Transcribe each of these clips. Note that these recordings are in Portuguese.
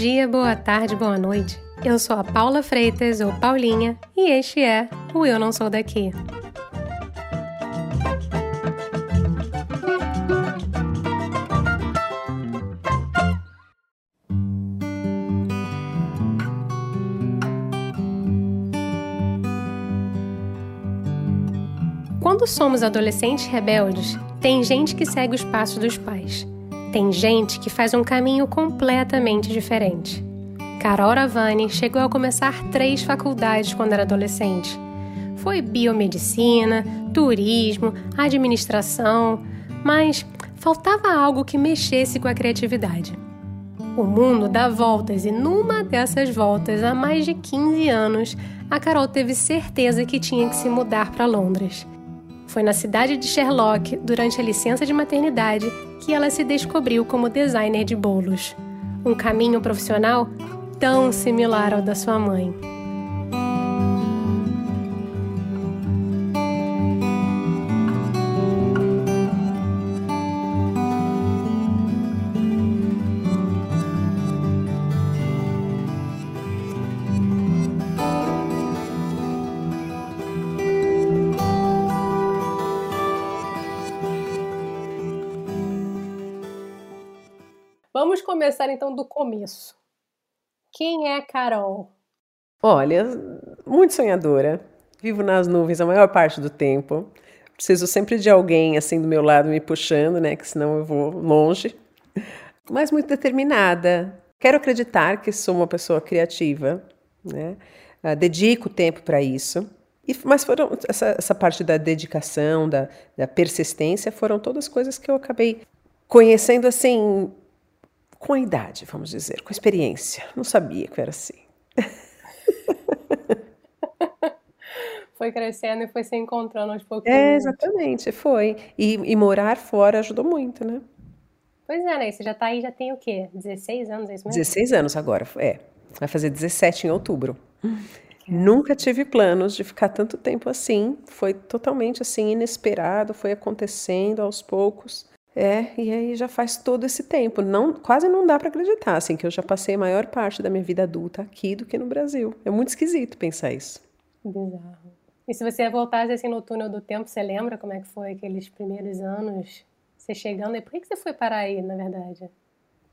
dia, boa tarde, boa noite. Eu sou a Paula Freitas, ou Paulinha, e este é o Eu Não Sou Daqui. Quando somos adolescentes rebeldes, tem gente que segue os passos dos pais. Tem gente que faz um caminho completamente diferente. Carol Ravani chegou a começar três faculdades quando era adolescente. Foi biomedicina, turismo, administração, mas faltava algo que mexesse com a criatividade. O mundo dá voltas e numa dessas voltas, há mais de 15 anos, a Carol teve certeza que tinha que se mudar para Londres. Foi na cidade de Sherlock, durante a licença de maternidade, que ela se descobriu como designer de bolos. Um caminho profissional tão similar ao da sua mãe. Vamos começar então do começo. Quem é Carol? Olha, muito sonhadora. Vivo nas nuvens a maior parte do tempo. Preciso sempre de alguém assim do meu lado me puxando, né? Que senão eu vou longe. Mas muito determinada. Quero acreditar que sou uma pessoa criativa, né? Uh, dedico tempo para isso. E, mas foram essa, essa parte da dedicação, da, da persistência, foram todas coisas que eu acabei conhecendo assim com a idade, vamos dizer, com a experiência. Não sabia que era assim. foi crescendo e foi se encontrando aos poucos. É, exatamente, foi. E, e, morar fora ajudou muito, né? Pois é, né? Você já tá aí, já tem o quê? 16 anos, é isso mesmo? 16 anos agora, é. Vai fazer 17 em outubro. Nunca tive planos de ficar tanto tempo assim. Foi totalmente assim, inesperado, foi acontecendo aos poucos. É, e aí já faz todo esse tempo. Não, quase não dá para acreditar, assim, que eu já passei a maior parte da minha vida adulta aqui do que no Brasil. É muito esquisito pensar isso. Bizarro. E se você voltasse assim no túnel do tempo, você lembra como é que foi aqueles primeiros anos? Você chegando aí, por que você foi parar aí, na verdade?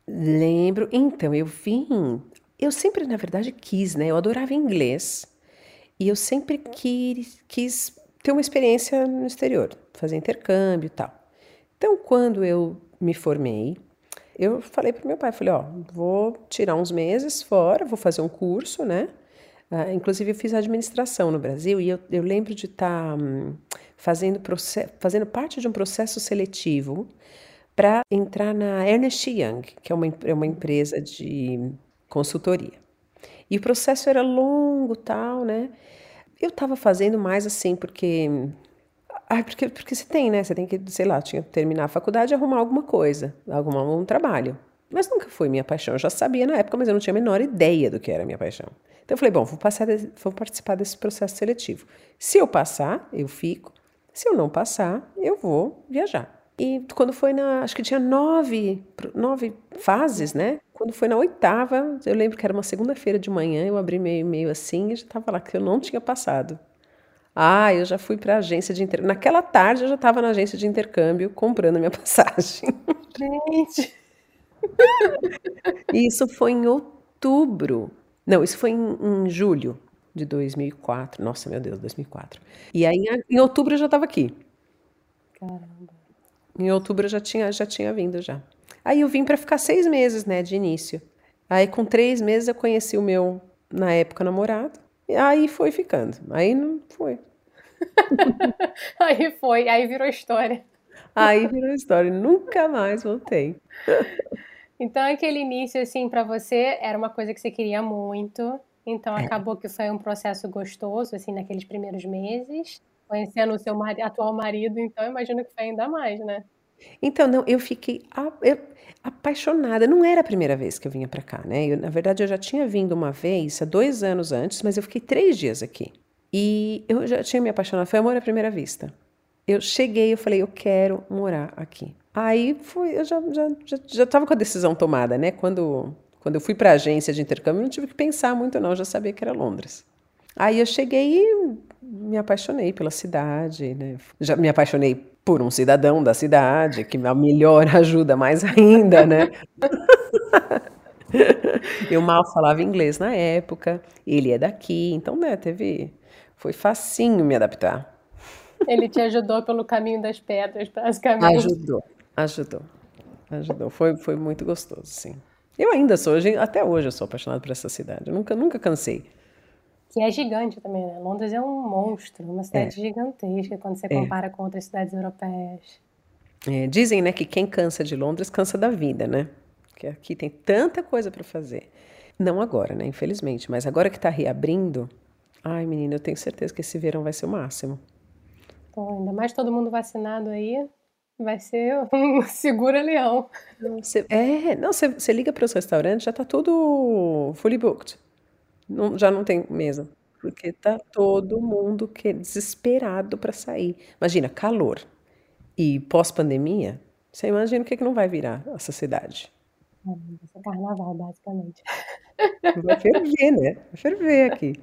Lembro. Então, eu vim. Eu sempre, na verdade, quis, né? Eu adorava inglês. E eu sempre quis, quis ter uma experiência no exterior, fazer intercâmbio e tal. Então, quando eu me formei, eu falei para meu pai, falei, ó, vou tirar uns meses fora, vou fazer um curso, né? Uh, inclusive, eu fiz administração no Brasil e eu, eu lembro de estar tá, um, fazendo, fazendo parte de um processo seletivo para entrar na Ernest Young, que é uma, é uma empresa de consultoria. E o processo era longo, tal, né? Eu estava fazendo mais assim, porque ah, porque, porque você tem, né? Você tem que, sei lá, tinha que terminar a faculdade e arrumar alguma coisa, arrumar um trabalho. Mas nunca foi minha paixão. Eu já sabia na época, mas eu não tinha a menor ideia do que era minha paixão. Então eu falei, bom, vou, passar, vou participar desse processo seletivo. Se eu passar, eu fico. Se eu não passar, eu vou viajar. E quando foi na. Acho que tinha nove, nove fases, né? Quando foi na oitava, eu lembro que era uma segunda-feira de manhã, eu abri meio, meio assim e já estava lá que eu não tinha passado. Ah, eu já fui para a agência de intercâmbio. Naquela tarde eu já estava na agência de intercâmbio comprando a minha passagem. Gente! isso foi em outubro. Não, isso foi em, em, julho de 2004. Nossa, meu Deus, 2004. E aí em, em outubro eu já estava aqui. Caramba. Em outubro eu já tinha, já tinha vindo já. Aí eu vim para ficar seis meses, né, de início. Aí com três meses eu conheci o meu, na época, namorado. E aí foi ficando. Aí não foi. aí foi, aí virou história. Aí virou história, nunca mais voltei. Então aquele início assim para você era uma coisa que você queria muito, então é. acabou que foi um processo gostoso assim naqueles primeiros meses, conhecendo o seu atual marido, então imagino que foi ainda mais, né? Então não, eu fiquei eu, apaixonada. Não era a primeira vez que eu vinha para cá, né? Eu, na verdade eu já tinha vindo uma vez há dois anos antes, mas eu fiquei três dias aqui. E eu já tinha me apaixonado, foi amor à primeira vista. Eu cheguei, eu falei, eu quero morar aqui. Aí foi, eu já já já, já com a decisão tomada, né? Quando Quando eu fui para a agência de intercâmbio, não tive que pensar muito, não, eu já sabia que era Londres. Aí eu cheguei e me apaixonei pela cidade, né? Já me apaixonei por um cidadão da cidade, que a melhor ajuda mais ainda, né? eu mal falava inglês na época, ele é daqui, então, né, teve. Foi facinho me adaptar. Ele te ajudou pelo caminho das pedras, basicamente. Ajudou, ajudou, ajudou. Foi, foi muito gostoso, sim. Eu ainda sou, até hoje eu sou apaixonado por essa cidade. Eu nunca, nunca cansei. Que é gigante também, né? Londres é um monstro, uma cidade é. gigantesca quando você é. compara com outras cidades europeias. É, dizem, né, que quem cansa de Londres cansa da vida, né? Que aqui tem tanta coisa para fazer. Não agora, né? Infelizmente, mas agora que está reabrindo, ai, menina, eu tenho certeza que esse verão vai ser o máximo. Pô, ainda mais todo mundo vacinado aí, Vai ser um segura-leão. é, não, você liga para os restaurantes, já está tudo fully booked. Não, já não tem mesa. Porque tá todo mundo que, desesperado para sair. Imagina, calor. E pós-pandemia, você imagina o que, que não vai virar essa cidade. Vai ser carnaval, basicamente. Vai ferver, né? Vai ferver aqui.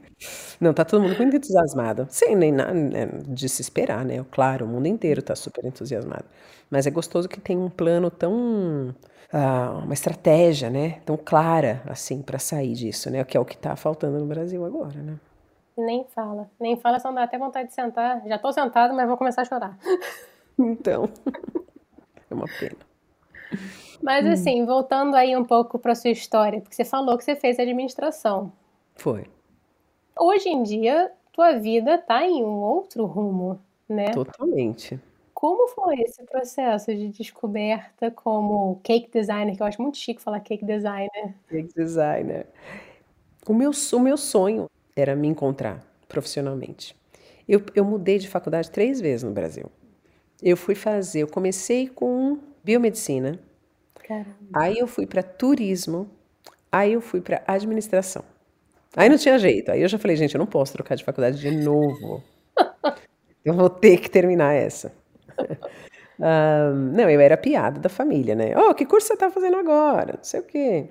Não, tá todo mundo muito entusiasmado. Sem nem nada né, de se esperar, né? Claro, o mundo inteiro tá super entusiasmado. Mas é gostoso que tem um plano tão. Uh, uma estratégia, né? Tão clara, assim, para sair disso, né? Que é o que tá faltando no Brasil agora, né? Nem fala. Nem fala, só dá até vontade de sentar. Já tô sentado, mas vou começar a chorar. Então. É uma pena. Mas hum. assim, voltando aí um pouco para sua história, porque você falou que você fez administração. Foi. Hoje em dia, tua vida tá em um outro rumo, né? Totalmente. Como foi esse processo de descoberta como cake designer, que eu acho muito chique falar cake designer? Cake designer. O meu, o meu sonho era me encontrar profissionalmente. Eu, eu mudei de faculdade três vezes no Brasil. Eu fui fazer, eu comecei com biomedicina, Caramba. Aí eu fui para turismo, aí eu fui para administração. Aí não tinha jeito. Aí eu já falei, gente, eu não posso trocar de faculdade de novo. eu vou ter que terminar essa. um, não, eu era piada da família, né? Oh, que curso você está fazendo agora? Não sei o quê.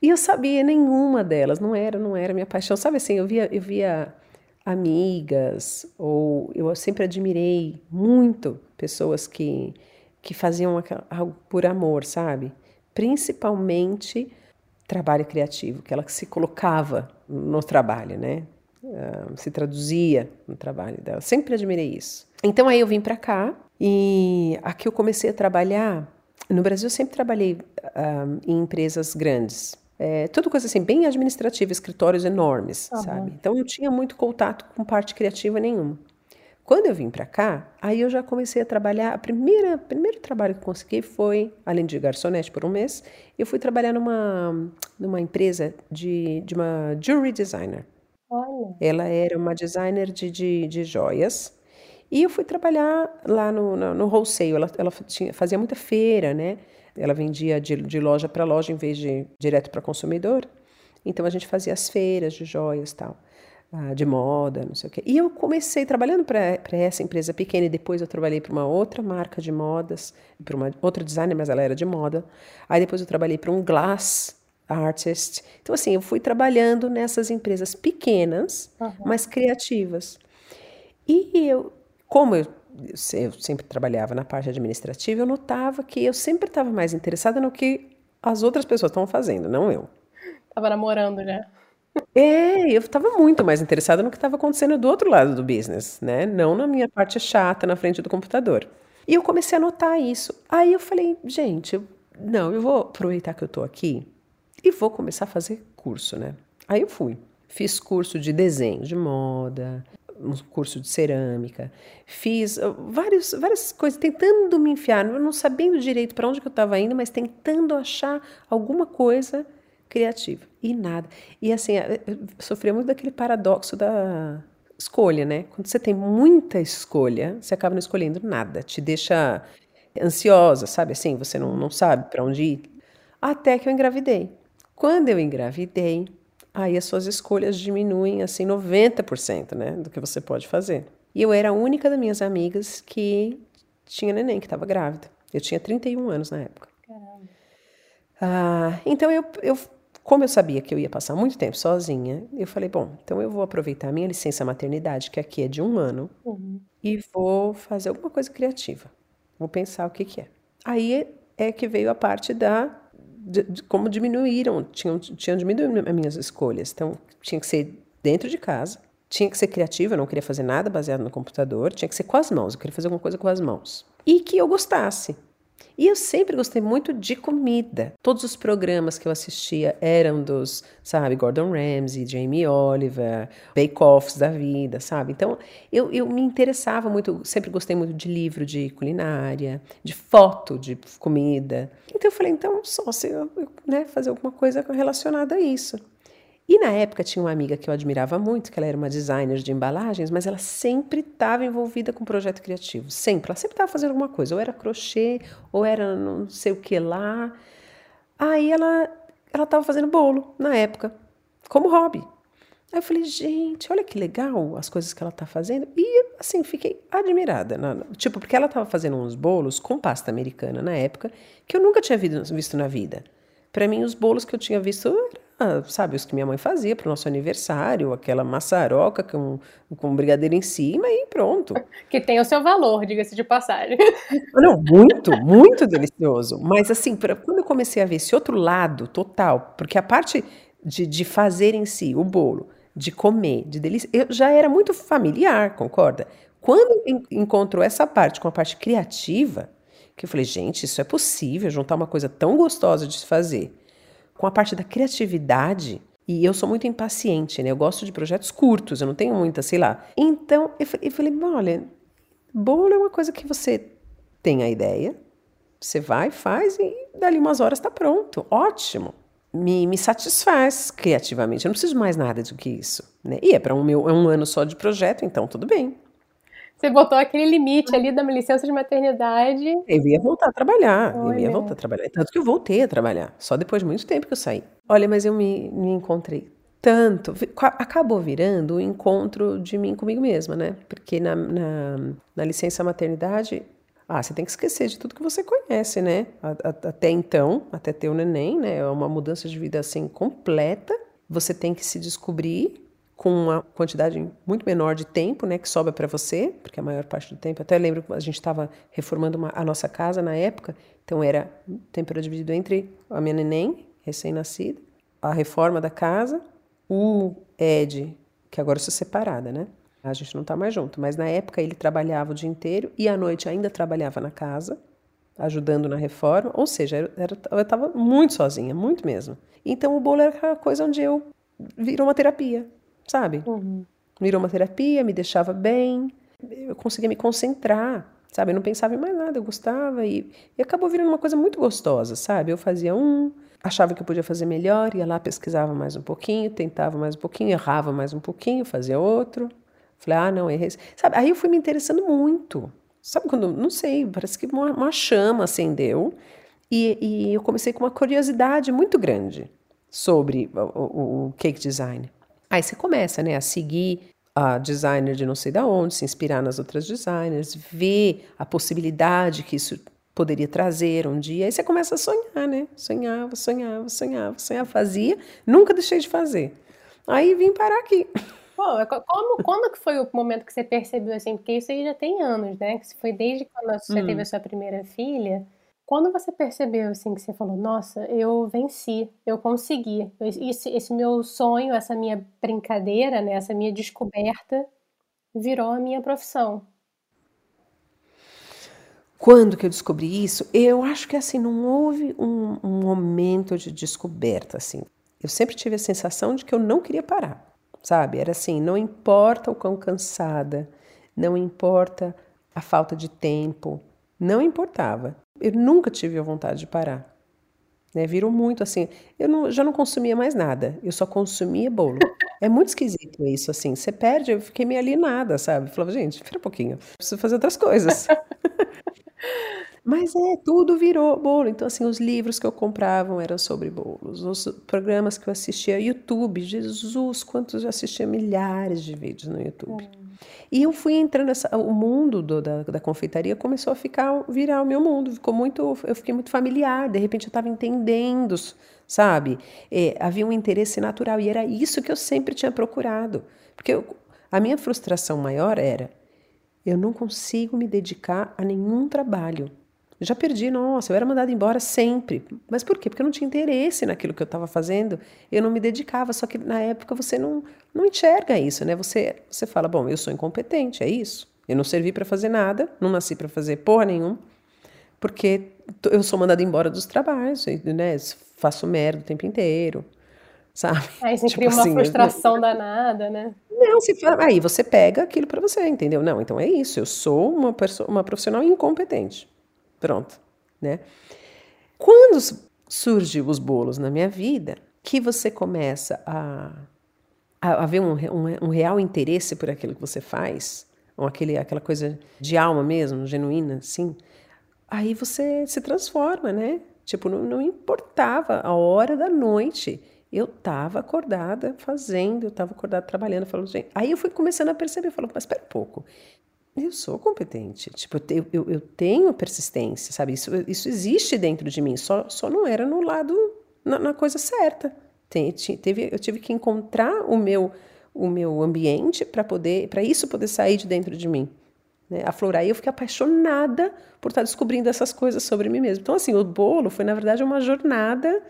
E eu sabia nenhuma delas, não era, não era minha paixão. Sabe assim, eu via, eu via amigas, ou eu sempre admirei muito pessoas que que faziam algo por amor, sabe? Principalmente trabalho criativo, que ela se colocava no trabalho, né? Uh, se traduzia no trabalho dela. Sempre admirei isso. Então aí eu vim para cá e aqui eu comecei a trabalhar. No Brasil eu sempre trabalhei uh, em empresas grandes, é, tudo coisa assim, bem administrativa, escritórios enormes, uhum. sabe? Então não tinha muito contato com parte criativa nenhuma. Quando eu vim para cá, aí eu já comecei a trabalhar. A primeira primeiro trabalho que eu consegui foi, além de garçonete por um mês, eu fui trabalhar numa numa empresa de, de uma jewelry designer. Olha. Ela era uma designer de, de, de joias. E eu fui trabalhar lá no, no, no wholesale. Ela, ela tinha, fazia muita feira, né? Ela vendia de, de loja para loja em vez de direto para consumidor. Então a gente fazia as feiras de joias e tal. Ah, de moda, não sei o quê. E eu comecei trabalhando para essa empresa pequena e depois eu trabalhei para uma outra marca de modas, para uma outra designer, mas ela era de moda. Aí depois eu trabalhei para um glass artist. Então assim, eu fui trabalhando nessas empresas pequenas, uhum. mas criativas. E eu, como eu, eu sempre trabalhava na parte administrativa, eu notava que eu sempre estava mais interessada no que as outras pessoas estavam fazendo, não eu. Tava namorando já. É, eu estava muito mais interessada no que estava acontecendo do outro lado do business, né? Não na minha parte chata na frente do computador. E eu comecei a notar isso. Aí eu falei, gente, eu, não, eu vou aproveitar que eu estou aqui e vou começar a fazer curso, né? Aí eu fui. Fiz curso de desenho de moda, um curso de cerâmica, fiz uh, vários, várias coisas, tentando me enfiar, não sabendo direito para onde que eu estava indo, mas tentando achar alguma coisa criativa. E nada. E assim, eu sofria muito daquele paradoxo da escolha, né? Quando você tem muita escolha, você acaba não escolhendo nada. Te deixa ansiosa, sabe? Assim, você não, não sabe para onde ir. Até que eu engravidei. Quando eu engravidei, aí as suas escolhas diminuem assim 90%, né? Do que você pode fazer. E eu era a única das minhas amigas que tinha neném, que estava grávida. Eu tinha 31 anos na época. Ah, então eu, eu, como eu sabia que eu ia passar muito tempo sozinha, eu falei, bom, então eu vou aproveitar a minha licença maternidade, que aqui é de um ano, Uhum. e vou fazer alguma coisa criativa. Vou pensar o que que é. Aí é que veio a parte da como diminuíram, tinham, tinham diminuído as minhas escolhas. Então, tinha que ser dentro de casa, tinha que ser criativa, eu não queria fazer nada baseado no computador, tinha que ser com as mãos, eu queria fazer alguma coisa com as mãos. E que eu gostasse. E eu sempre gostei muito de comida. Todos os programas que eu assistia eram dos, sabe, Gordon Ramsay, Jamie Oliver, bake-offs da vida, sabe? Então, eu, eu me interessava muito, sempre gostei muito de livro de culinária, de foto de comida. Então, eu falei, então, só se eu né, fazer alguma coisa relacionada a isso. E na época tinha uma amiga que eu admirava muito, que ela era uma designer de embalagens, mas ela sempre estava envolvida com projeto criativo, sempre. Ela sempre estava fazendo alguma coisa, ou era crochê, ou era não sei o que lá. Aí ela ela estava fazendo bolo na época, como hobby. Aí eu falei, gente, olha que legal as coisas que ela está fazendo. E assim, fiquei admirada. Tipo, porque ela estava fazendo uns bolos com pasta americana na época, que eu nunca tinha visto na vida. Para mim, os bolos que eu tinha visto sabe, os que minha mãe fazia para o nosso aniversário, aquela maçaroca com, com brigadeiro em cima e pronto. Que tem o seu valor, diga-se de passagem. Não, muito, muito delicioso. Mas assim, pra, quando eu comecei a ver esse outro lado total, porque a parte de, de fazer em si o bolo, de comer, de delícia, eu já era muito familiar, concorda? Quando en encontrou essa parte com a parte criativa, que eu falei, gente, isso é possível, juntar uma coisa tão gostosa de se fazer com a parte da criatividade. E eu sou muito impaciente, né? Eu gosto de projetos curtos, eu não tenho muita, sei lá. Então, eu falei, olha, bolo é uma coisa que você tem a ideia, você vai, faz e dali umas horas está pronto. Ótimo. Me, me satisfaz criativamente. Eu não preciso mais nada do que isso. Né? E é para um, meu, é um ano só de projeto, então tudo bem. Você botou aquele limite ali da licença de maternidade. Eu ia voltar a trabalhar, Olha. eu ia voltar a trabalhar. Tanto que eu voltei a trabalhar, só depois de muito tempo que eu saí. Olha, mas eu me, me encontrei tanto, acabou virando o um encontro de mim comigo mesma, né? Porque na, na, na, licença maternidade, ah, você tem que esquecer de tudo que você conhece, né? Até então, até ter o neném, né? É uma mudança de vida assim completa. Você tem que se descobrir com uma quantidade muito menor de tempo, né, que sobra para você, porque a maior parte do tempo, até lembro que a gente estava reformando uma, a nossa casa na época, então era tempo era dividido entre a minha neném, recém-nascida, a reforma da casa, o Ed, que agora eu sou separada, né? A gente não está mais junto, mas na época ele trabalhava o dia inteiro e à noite ainda trabalhava na casa, ajudando na reforma, ou seja, era, eu estava muito sozinha, muito mesmo. Então o bolo era aquela coisa onde eu virou uma terapia sabe? Uhum. Virou uma terapia, me deixava bem, eu conseguia me concentrar, sabe? Eu não pensava em mais nada, eu gostava e, e acabou virando uma coisa muito gostosa, sabe? Eu fazia um, achava que eu podia fazer melhor, ia lá, pesquisava mais um pouquinho, tentava mais um pouquinho, errava mais um pouquinho, fazia outro. Falei, ah, não, errei. Sabe? Aí eu fui me interessando muito. Sabe quando, não sei, parece que uma, uma chama acendeu e, e, eu comecei com uma curiosidade muito grande sobre o, o, o cake design. Aí você começa, né, a seguir a designer de não sei da onde, se inspirar nas outras designers, ver a possibilidade que isso poderia trazer um dia. Aí você começa a sonhar, né? Sonhava, sonhava, sonhava, sonhava, fazia, nunca deixei de fazer. Aí vim parar aqui. Pô, é como, quando que foi o momento que você percebeu assim? Porque isso aí já tem anos, né? Que foi desde quando você hum. teve a sua primeira filha. Quando você percebeu, assim, que você falou, nossa, eu venci, eu consegui, esse, esse meu sonho, essa minha brincadeira, né, essa minha descoberta virou a minha profissão. Quando que eu descobri isso? Eu acho que assim não houve um, um, momento de descoberta assim. Eu sempre tive a sensação de que eu não queria parar, sabe? Era assim, não importa o quão cansada, não importa a falta de tempo, não importava eu nunca tive a vontade de parar. Né? Virou muito assim. Eu não, já não consumia mais nada, eu só consumia bolo. É muito esquisito isso, assim. Você perde, eu fiquei meio alienada, sabe? Falava, gente, espera um pouquinho, preciso fazer outras coisas. Mas é, tudo virou bolo. Então, assim, os livros que eu comprava eram sobre bolos. Os programas que eu assistia, YouTube, Jesus, quantos eu assistia milhares de vídeos no YouTube. Hum. E eu fui entrando, nessa, o mundo do, da, da confeitaria começou a ficar, virar o meu mundo. Ficou muito, eu fiquei muito familiar. De repente eu estava entendendo, sabe? É, havia um interesse natural e era isso que eu sempre tinha procurado. Porque eu, a minha frustração maior era, eu não consigo me dedicar a nenhum trabalho. Eu já perdi, nossa, eu era mandada embora sempre. Mas por quê? Porque eu não tinha interesse naquilo que eu estava fazendo, eu não me dedicava. Só que na época você não, não enxerga isso, né? Você, você fala, bom, eu sou incompetente, é isso. Eu não servi para fazer nada, não nasci para fazer porra nenhuma, porque eu sou mandada embora dos trabalhos, né? Faço merda o tempo inteiro, sabe? Aí você tipo cria uma assim, frustração eu... danada, né? Não, se fala, aí você pega aquilo para você, entendeu? Não, então é isso, eu sou uma, uma profissional incompetente. Pronto, né? Quando surgem os bolos na minha vida, que você começa a, a, a ver um, um, um, real interesse por aquilo que você faz, ou aquele, aquela coisa de alma mesmo, genuína, assim, aí você se transforma, né? Tipo, não, não importava a hora da noite. Eu estava acordada fazendo, eu estava acordada trabalhando, falando, gente. Aí eu fui começando a perceber, falando, mas espera um pouco, eu sou competente. Tipo, eu, eu, eu, tenho persistência, sabe? Isso, isso existe dentro de mim, só, só não era no lado, na, na coisa certa. Tem, teve, eu tive que encontrar o meu, o meu ambiente para poder, para isso poder sair de dentro de mim. Né? Aflorar. E eu fiquei apaixonada por estar descobrindo essas coisas sobre mim mesmo. Então, assim, o bolo foi, na verdade, uma jornada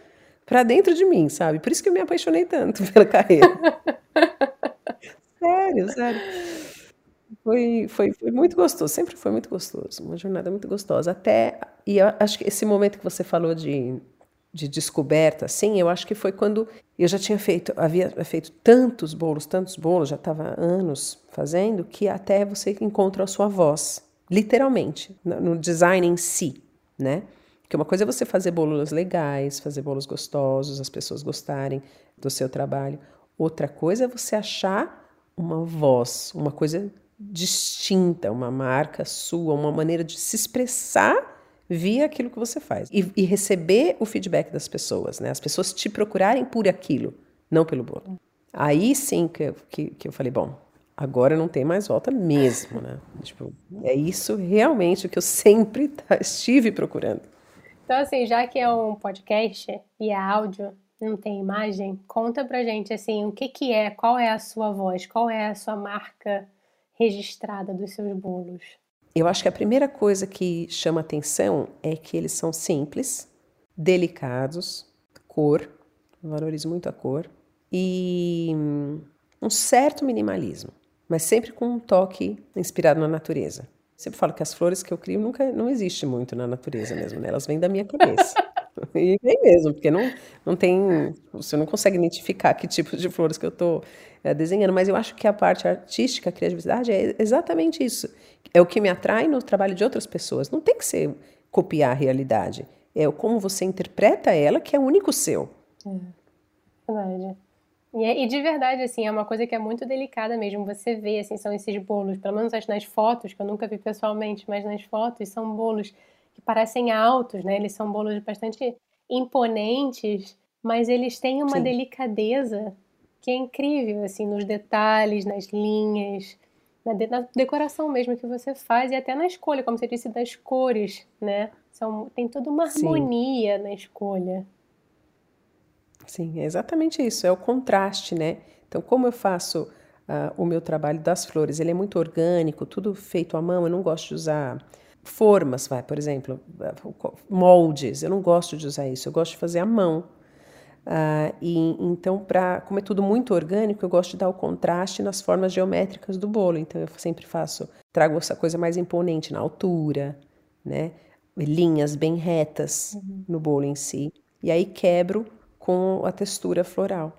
para dentro de mim, sabe? Por isso que eu me apaixonei tanto pela carreira. sério, sério. Foi, foi, foi muito gostoso, sempre foi muito gostoso, uma jornada muito gostosa. Até, e eu acho que esse momento que você falou de, de descoberta, assim, eu acho que foi quando eu já tinha feito, havia feito tantos bolos, tantos bolos, já estava anos fazendo, que até você encontra a sua voz, literalmente, no design em si, né? Porque uma coisa é você fazer bolos legais, fazer bolos gostosos, as pessoas gostarem do seu trabalho. Outra coisa é você achar uma voz, uma coisa distinta, uma marca sua, uma maneira de se expressar via aquilo que você faz e, e receber o feedback das pessoas, né? As pessoas te procurarem por aquilo, não pelo bolo. Aí sim que, que, que eu falei, bom, agora não tem mais volta mesmo, né? Tipo, é isso realmente que eu sempre tá, estive procurando. Então, assim, já que é um podcast e é áudio, não tem imagem, conta pra gente, assim, o que que é, qual é a sua voz, qual é a sua marca registrada dos seus bolos? Eu acho que a primeira coisa que chama atenção é que eles são simples, delicados, cor, valorizo muito a cor, e um certo minimalismo, mas sempre com um toque inspirado na natureza. Sempre falo que as flores que eu crio nunca não existe muito na natureza mesmo, né? Elas vêm da minha cabeça. E vem mesmo, porque não, não tem. Você não consegue identificar que tipo de flores que eu estou desenhando, mas eu acho que a parte artística, a criatividade, é exatamente isso. É o que me atrai no trabalho de outras pessoas. Não tem que ser copiar a realidade. É como você interpreta ela que é único seu. É, verdade. E, é, e, de verdade, assim, é uma coisa que é muito delicada mesmo. Você vê, assim, são esses bolos, pelo menos nas fotos, que eu nunca vi pessoalmente, mas nas fotos são bolos que parecem altos, né? Eles são bolos bastante imponentes, mas eles têm uma Sim. delicadeza que é incrível, assim, nos detalhes, nas linhas, na, de, na, decoração mesmo que você faz e até na escolha, como você disse, das cores, né? São, tem toda uma harmonia Sim. na escolha. Sim, é exatamente isso, é o contraste, né? Então, como eu faço uh, o meu trabalho das flores, ele é muito orgânico, tudo feito à mão, eu não gosto de usar formas, vai, por exemplo, moldes. Eu não gosto de usar isso, eu gosto de fazer à mão. Uh, e então, para como é tudo muito orgânico, eu gosto de dar o contraste nas formas geométricas do bolo. Então, eu sempre faço, trago essa coisa mais imponente na altura, né? Linhas bem retas uhum. no bolo em si. E aí quebro com a textura floral.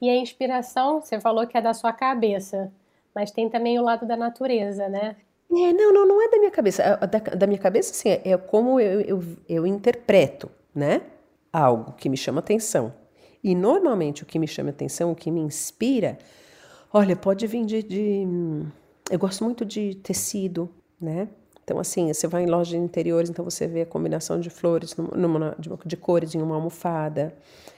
E a inspiração, você falou que é da sua cabeça, mas tem também o lado da natureza, né? É, não, não, não é da minha cabeça. Da, da minha cabeça, sim, é, é como eu, eu, eu interpreto, né? Algo que me chama atenção. E normalmente o que me chama atenção, o que me inspira, olha, pode vir de, de eu gosto muito de tecido, né? Então, assim, você vai em loja de interiores, então você vê a combinação de flores, numa, de, de cores em uma almofada.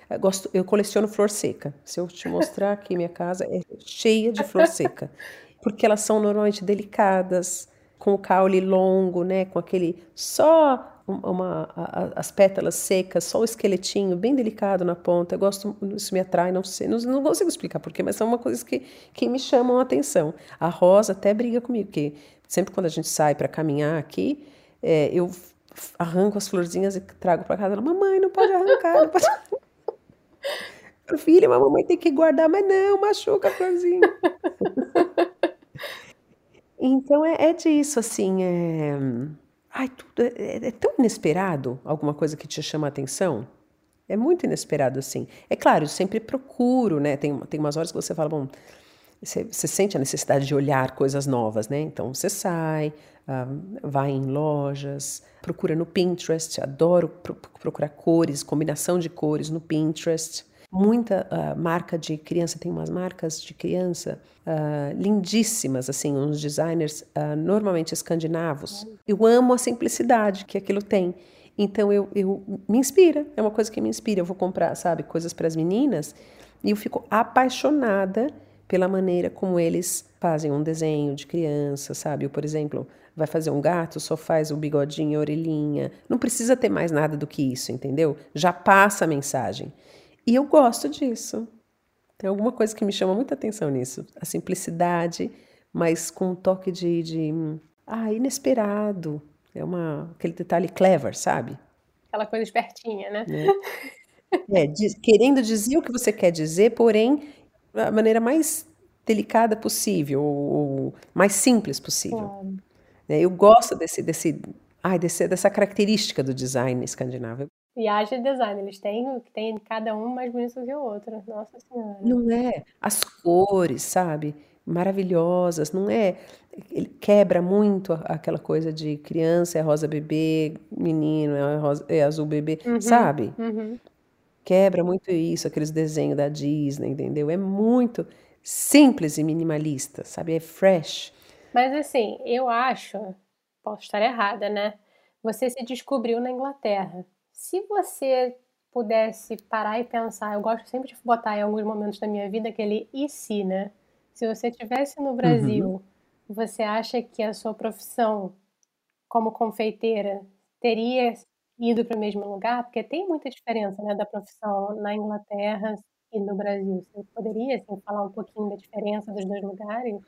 Eu, gosto, eu coleciono flor seca. Se eu te mostrar aqui, minha casa é cheia de flor seca. Porque elas são normalmente delicadas, com o caule longo, né? Com aquele só uma, a, as pétalas secas, só o esqueletinho bem delicado na ponta. Eu gosto, isso me atrai, não sei, não, não consigo explicar porquê, mas são uma coisa que, que me chamam a atenção. A rosa até briga comigo, porque sempre quando a gente sai para caminhar aqui, é, eu arranco as florzinhas e trago para casa. Ela, mamãe, não pode arrancar, não pode. Filha, a mamãe tem que guardar, mas não, machuca a florzinha. então é, é disso, assim, é Ai, tudo é, é, é, tão inesperado alguma coisa que te chama a atenção. É muito inesperado assim. É claro, eu sempre procuro, né? Tem, tem umas horas que você fala, bom, você, você sente a necessidade de olhar coisas novas, né? Então você sai, uh, vai em lojas, procura no Pinterest. Adoro pro, procurar cores, combinação de cores no Pinterest muita uh, marca de criança, tem umas marcas de criança uh, lindíssimas, assim, uns designers uh, normalmente escandinavos. Eu amo a simplicidade que aquilo tem. Então eu, eu me inspira, é uma coisa que me inspira. Eu vou comprar, sabe, coisas para as meninas e eu fico apaixonada pela maneira como eles fazem um desenho de criança, sabe? Ou, por exemplo, vai fazer um gato, só faz o bigodinho, a orelhinha. Não precisa ter mais nada do que isso, entendeu? Já passa a mensagem. E eu gosto disso. Tem alguma coisa que me chama muita atenção nisso. A simplicidade, mas com um toque de, de ah, inesperado. É uma, aquele detalhe clever, sabe? Aquela coisa espertinha, né? É, é diz, querendo dizer o que você quer dizer, porém, da maneira mais delicada possível, ou, mais simples possível. É, eu gosto desse, desse, ai, desse, dessa característica do design escandinavo. E haja design, eles têm, tem cada um mais bonito que o outro. Nossa Senhora. Não é? As cores, sabe? Maravilhosas, não é? Ele quebra muito aquela coisa de criança é rosa bebê, menino é, rosa, é azul bebê, uhum, sabe? Uhum. Quebra muito isso, aqueles desenhos da Disney, entendeu? É muito simples e minimalista, sabe? É fresh. Mas assim, eu acho, posso estar errada, né? Você se descobriu na Inglaterra. Se você pudesse parar e pensar, eu gosto sempre de botar em alguns momentos da minha vida aquele e se, né? Se você estivesse no Brasil, uhum. você acha que a sua profissão como confeiteira teria ido para o mesmo lugar? Porque tem muita diferença, né, da profissão na Inglaterra e no Brasil. Você poderia assim, falar um pouquinho da diferença dos dois lugares?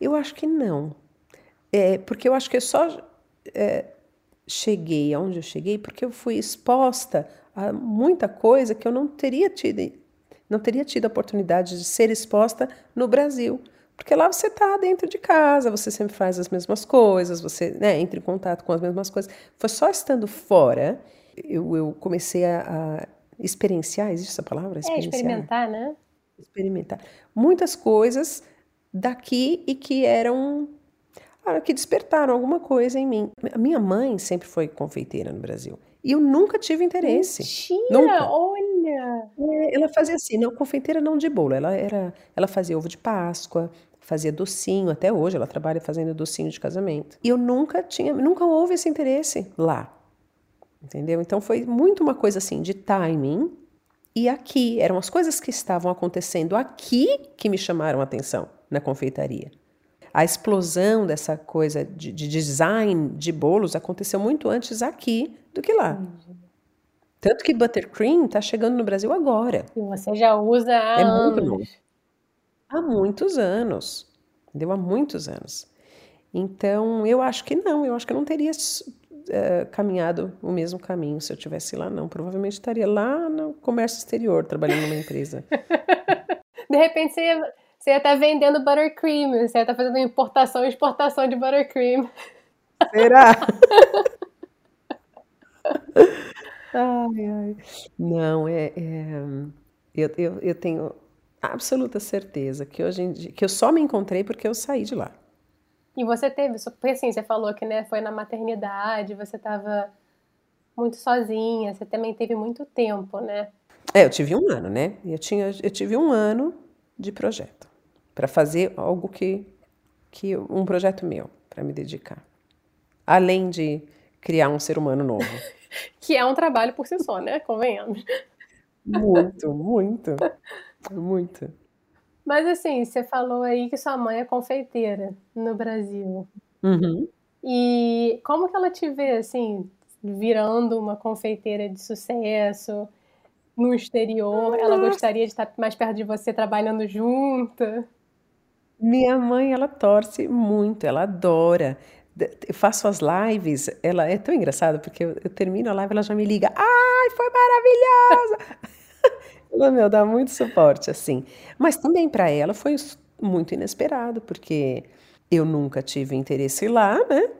Eu acho que não. É, porque eu acho que é só é, cheguei aonde eu cheguei porque eu fui exposta a muita coisa que eu não teria tido, não teria tido a oportunidade de ser exposta no Brasil. Porque lá você está dentro de casa, você sempre faz as mesmas coisas, você né, entra em contato com as mesmas coisas. Foi só estando fora, eu, eu comecei a, a, experienciar, existe essa palavra? É, experimentar, né? Experimentar. Muitas coisas daqui e que eram que despertaram alguma coisa em mim. A minha mãe sempre foi confeiteira no Brasil. E eu nunca tive interesse. Mentira, nunca. olha! É, ela fazia assim, não confeiteira não de bolo. Ela era, ela fazia ovo de Páscoa, fazia docinho, até hoje ela trabalha fazendo docinho de casamento. E eu nunca tinha, nunca houve esse interesse lá. Entendeu? Então foi muito uma coisa assim de timing. E aqui, eram as coisas que estavam acontecendo aqui que me chamaram a atenção na confeitaria a explosão dessa coisa de, de, design de bolos aconteceu muito antes aqui do que lá. Uhum. Tanto que buttercream está chegando no Brasil agora. E você já usa há é anos. Muito há muitos anos. Entendeu? Há muitos anos. Então, eu acho que não. Eu acho que eu não teria uh, caminhado o mesmo caminho se eu tivesse lá, não. Provavelmente estaria lá no comércio exterior, trabalhando numa empresa. De repente, você ia você ia estar vendendo buttercream, você ia estar fazendo importação e exportação de buttercream. Será? ai, ai. Não, é, é eu, eu, eu, tenho absoluta certeza que hoje em dia, que eu só me encontrei porque eu saí de lá. E você teve, porque assim, você falou que né, foi na maternidade, você estava muito sozinha, você também teve muito tempo, né? É, eu tive um ano, né? Eu, tinha, eu tive um ano de projeto para fazer algo que, que um projeto meu para me dedicar. além de criar um ser humano novo. que é um trabalho por si só, né? Convenhamos. Muito, muito, muito. Mas assim, você falou aí que sua mãe é confeiteira no Brasil. Uhum. E como que ela te vê, assim, virando uma confeiteira de sucesso no exterior? Ela gostaria de estar mais perto de você, trabalhando junto? Minha mãe, ela torce muito, ela adora. Eu faço as lives, ela é tão engraçada, porque eu, eu termino a live, ela já me liga. Ai, foi maravilhosa! ela, meu, dá muito suporte, assim. Mas também para ela foi muito inesperado, porque eu nunca tive interesse lá, né?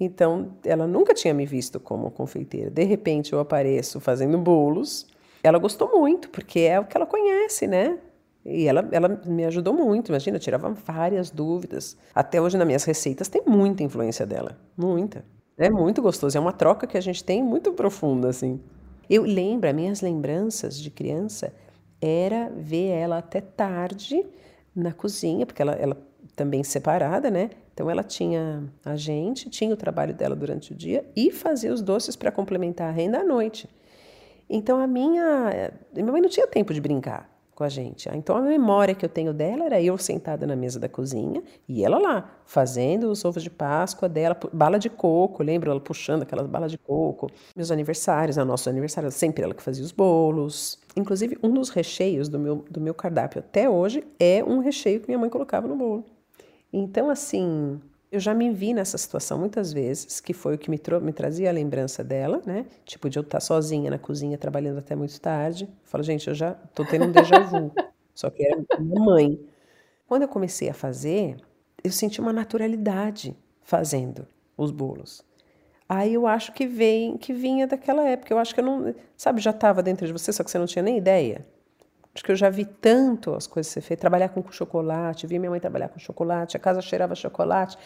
Então, ela nunca tinha me visto como confeiteira. De repente, eu apareço fazendo bolos. Ela gostou muito, porque é o que ela conhece, né? E ela, ela me ajudou muito, imagina, eu tirava várias dúvidas. Até hoje, nas minhas receitas, tem muita influência dela. Muita. É muito gostoso. É uma troca que a gente tem muito profunda, assim. Eu lembro, as minhas lembranças de criança era ver ela até tarde na cozinha, porque ela, ela também separada, né? Então ela tinha a gente, tinha o trabalho dela durante o dia e fazia os doces para complementar a renda à noite. Então a minha, minha mãe não tinha tempo de brincar com a gente. Então a memória que eu tenho dela era eu sentada na mesa da cozinha e ela lá fazendo os ovos de Páscoa dela, bala de coco, lembro ela puxando aquelas balas de coco. Meus aniversários, a nosso aniversário, sempre ela que fazia os bolos. Inclusive um dos recheios do meu do meu cardápio até hoje é um recheio que minha mãe colocava no bolo. Então assim, eu já me vi nessa situação muitas vezes, que foi o que me, me trazia a lembrança dela, né? Tipo, de eu estar sozinha na cozinha, trabalhando até muito tarde. Eu falo, gente, eu já tô tendo um déjà vu. Só que era minha mãe. Quando eu comecei a fazer, eu senti uma naturalidade fazendo os bolos. Aí eu acho que vem, que vinha daquela época. Eu acho que eu não, sabe, já estava dentro de você, só que você não tinha nem ideia. Acho que eu já vi tanto as coisas ser feitas, trabalhar com chocolate, vi minha mãe trabalhar com chocolate, a casa cheirava chocolate.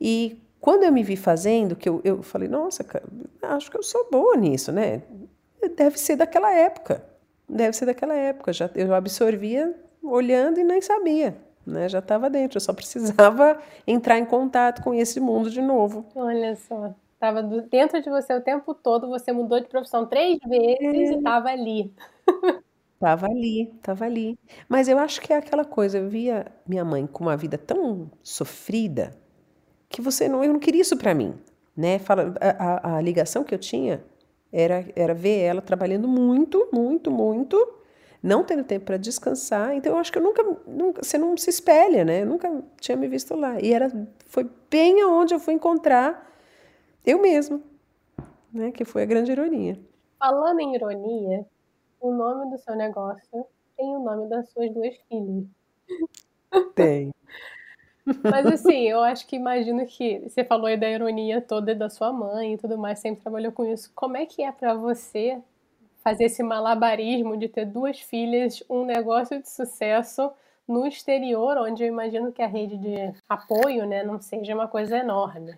E quando eu me vi fazendo, que eu, eu falei, nossa, cara, acho que eu sou boa nisso, né? Deve ser daquela época. Deve ser daquela época. Já, eu absorvia olhando e nem sabia. Né? Já estava dentro, eu só precisava entrar em contato com esse mundo de novo. Olha só, estava dentro de você o tempo todo, você mudou de profissão três vezes é. e estava ali. Tava ali, tava ali. Mas eu acho que é aquela coisa, eu via minha mãe com uma vida tão sofrida que você não, eu não queria isso para mim, né? Fala, a, a, a, ligação que eu tinha era, era ver ela trabalhando muito, muito, muito, não tendo tempo para descansar. Então eu acho que eu nunca, nunca, você não se espelha, né? Eu nunca tinha me visto lá. E era, foi bem aonde eu fui encontrar eu mesma, né? Que foi a grande ironia. Falando em ironia, o nome do seu negócio tem o nome das suas duas filhas. Tem. Mas assim, eu acho que imagino que você falou aí da ironia toda da sua mãe e tudo mais, sempre trabalhou com isso. Como é que é para você fazer esse malabarismo de ter duas filhas, um negócio de sucesso no exterior, onde eu imagino que a rede de apoio, né, não seja uma coisa enorme?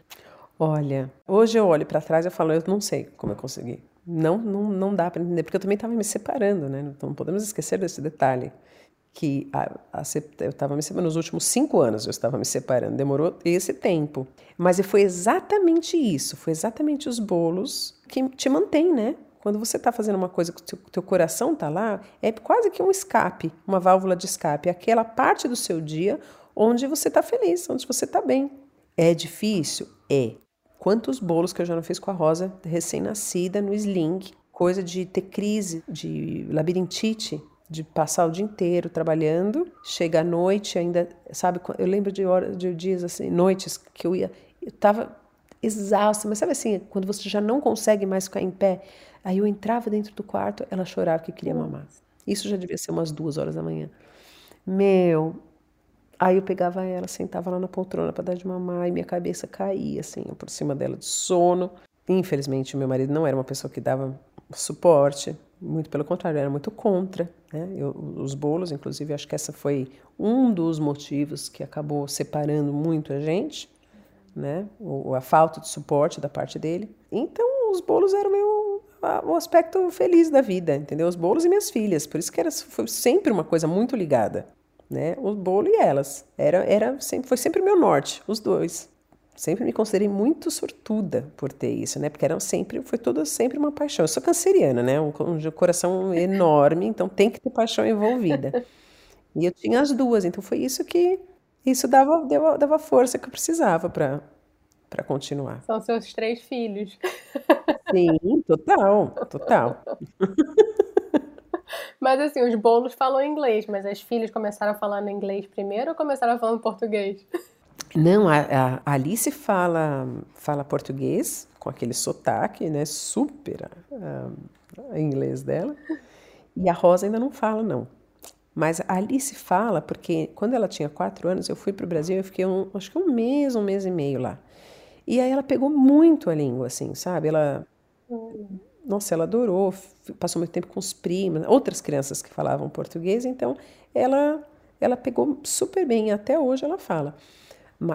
Olha, hoje eu olho para trás e falo, eu não sei como eu consegui não, não, não dá para entender, porque eu também estava me separando, né? Não podemos esquecer desse detalhe, que a, a, eu estava me separando, nos últimos cinco anos eu estava me separando, demorou esse tempo. Mas foi exatamente isso, foi exatamente os bolos que te mantém, né? Quando você está fazendo uma coisa que o teu, teu coração está lá, é quase que um escape, uma válvula de escape, aquela parte do seu dia onde você está feliz, onde você está bem. É difícil? É. Quantos bolos que eu já não fiz com a Rosa, recém-nascida, no sling, coisa de ter crise, de labirintite, de passar o dia inteiro trabalhando, chega à noite ainda, sabe, eu lembro de horas, de dias assim, noites que eu ia, eu tava exausta, mas sabe assim, quando você já não consegue mais ficar em pé, aí eu entrava dentro do quarto, ela chorava que queria mamar. Isso já devia ser umas duas horas da manhã. Meu, Aí eu pegava ela, sentava lá na poltrona para dar de mamar e minha cabeça caía assim por cima dela de sono. Infelizmente, meu marido não era uma pessoa que dava suporte, muito pelo contrário, era muito contra. Né? Eu, os bolos, inclusive, acho que essa foi um dos motivos que acabou separando muito a gente, né? O, a falta de suporte da parte dele. Então, os bolos eram meu, o aspecto feliz da vida, entendeu? Os bolos e minhas filhas, por isso que era, foi sempre uma coisa muito ligada né? O bolo e elas. Era, era sempre, foi sempre o meu norte, os dois. sempre me considerei muito sortuda por ter isso, né? Porque era sempre, foi toda sempre uma paixão. Eu sou canceriana, né? Um, um coração enorme, então tem que ter paixão envolvida. E eu tinha as duas, então foi isso que isso dava, dava, dava força que eu precisava para para continuar. São seus três filhos. Sim, total, total. Mas assim, os bolos falam inglês, mas as filhas começaram falando inglês primeiro ou começaram falando português? Não, a, a Alice fala, fala português com aquele sotaque, né? Super uh, inglês dela. E a Rosa ainda não fala, não. Mas a Alice fala porque quando ela tinha quatro anos, eu fui para o Brasil, eu fiquei um, acho que um mês, um mês e meio lá. E aí ela pegou muito a língua, assim, sabe? Ela, nossa, ela adorou, passou muito tempo com os primos, outras crianças que falavam português, então ela, ela pegou super bem, até hoje ela fala.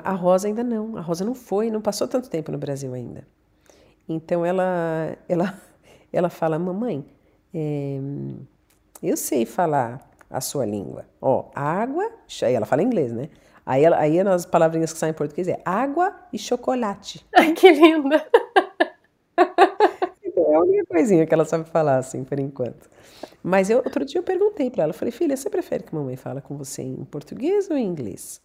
A Rosa ainda não, a Rosa não foi, não passou tanto tempo no Brasil ainda. Então ela, ela, ela fala, mamãe, é, eu sei falar a sua língua. Ó, água, aí ela fala inglês, né? Aí, ela, aí as palavrinhas que saem em português é água e chocolate. Ai, que linda! única coisinha que ela sabe falar, assim, por enquanto. Mas eu, outro dia eu perguntei para ela, falei, filha, você prefere que mamãe fale com você em português ou em inglês?